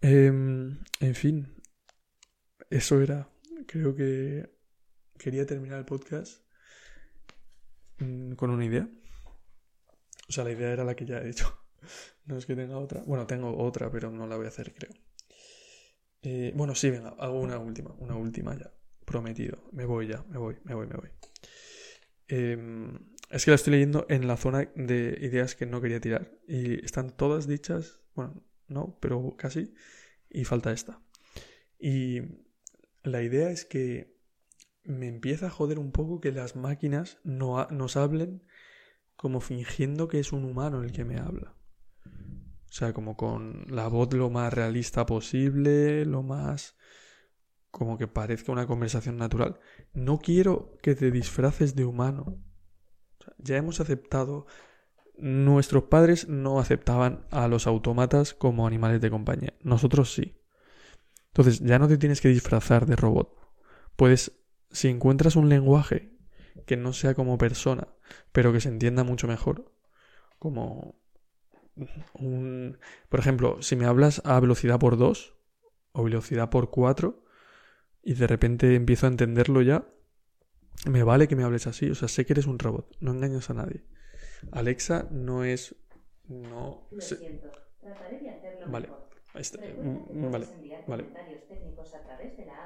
Em, en fin, eso era. Creo que quería terminar el podcast mm, con una idea. O sea, la idea era la que ya he hecho. No es que tenga otra. Bueno, tengo otra, pero no la voy a hacer, creo. Eh, bueno, sí, venga, hago una última. Una última ya. Prometido. Me voy ya, me voy, me voy, me voy. Em, es que la estoy leyendo en la zona de ideas que no quería tirar. Y están todas dichas. Bueno, no, pero casi. Y falta esta. Y la idea es que me empieza a joder un poco que las máquinas no nos hablen como fingiendo que es un humano el que me habla. O sea, como con la voz lo más realista posible, lo más... como que parezca una conversación natural. No quiero que te disfraces de humano. ya hemos aceptado... Nuestros padres no aceptaban a los autómatas como animales de compañía. Nosotros sí. Entonces, ya no te tienes que disfrazar de robot. Puedes, si encuentras un lenguaje que no sea como persona, pero que se entienda mucho mejor. Como un... Por ejemplo, si me hablas a velocidad por 2 o velocidad por 4 y de repente empiezo a entenderlo ya, me vale que me hables así. O sea, sé que eres un robot, no engañas a nadie. Alexa no es... No... Lo siento. Trataré de hacerlo Vale. mejor. Recuerda que mm, vale, vale. de la.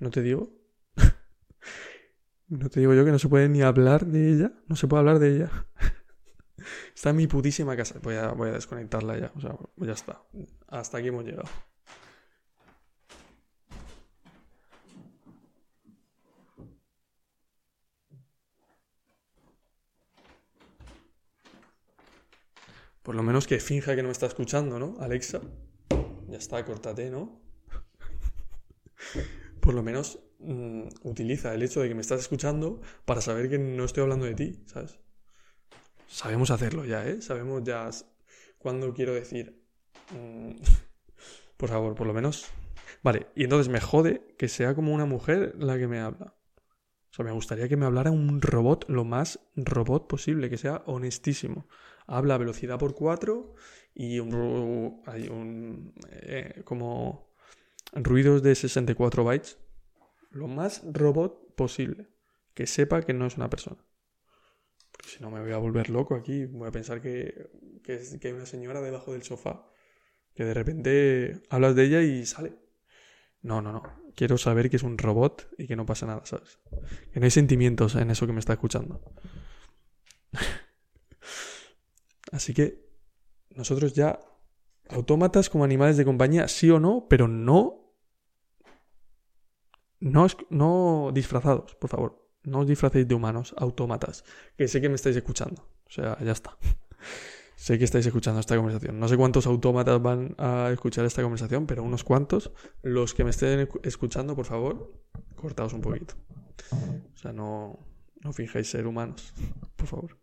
¿No te digo? ¿No te digo yo que no se puede ni hablar de ella? No se puede hablar de ella. está en mi putísima casa. Voy a, voy a desconectarla ya. O sea, ya está. Hasta aquí hemos llegado. Por lo menos que finja que no me está escuchando, ¿no? Alexa. Ya está, córtate, ¿no? Por lo menos mm, utiliza el hecho de que me estás escuchando para saber que no estoy hablando de ti, ¿sabes? Sabemos hacerlo ya, ¿eh? Sabemos ya cuándo quiero decir. mm, por favor, por lo menos. Vale, y entonces me jode que sea como una mujer la que me habla. O sea, me gustaría que me hablara un robot lo más robot posible, que sea honestísimo. Habla a velocidad por 4 y un, hay un eh, como ruidos de 64 bytes. Lo más robot posible. Que sepa que no es una persona. Porque si no me voy a volver loco aquí. Voy a pensar que, que, que hay una señora debajo del sofá. Que de repente hablas de ella y sale. No, no, no. Quiero saber que es un robot y que no pasa nada, ¿sabes? Que no hay sentimientos en eso que me está escuchando. Así que nosotros ya autómatas como animales de compañía, sí o no, pero no no, no disfrazados, por favor. No os disfracéis de humanos, autómatas. Que sé que me estáis escuchando. O sea, ya está. sé que estáis escuchando esta conversación. No sé cuántos autómatas van a escuchar esta conversación, pero unos cuantos. Los que me estén escu- escuchando, por favor, cortaos un poquito. O sea, no, no finjáis ser humanos, por favor.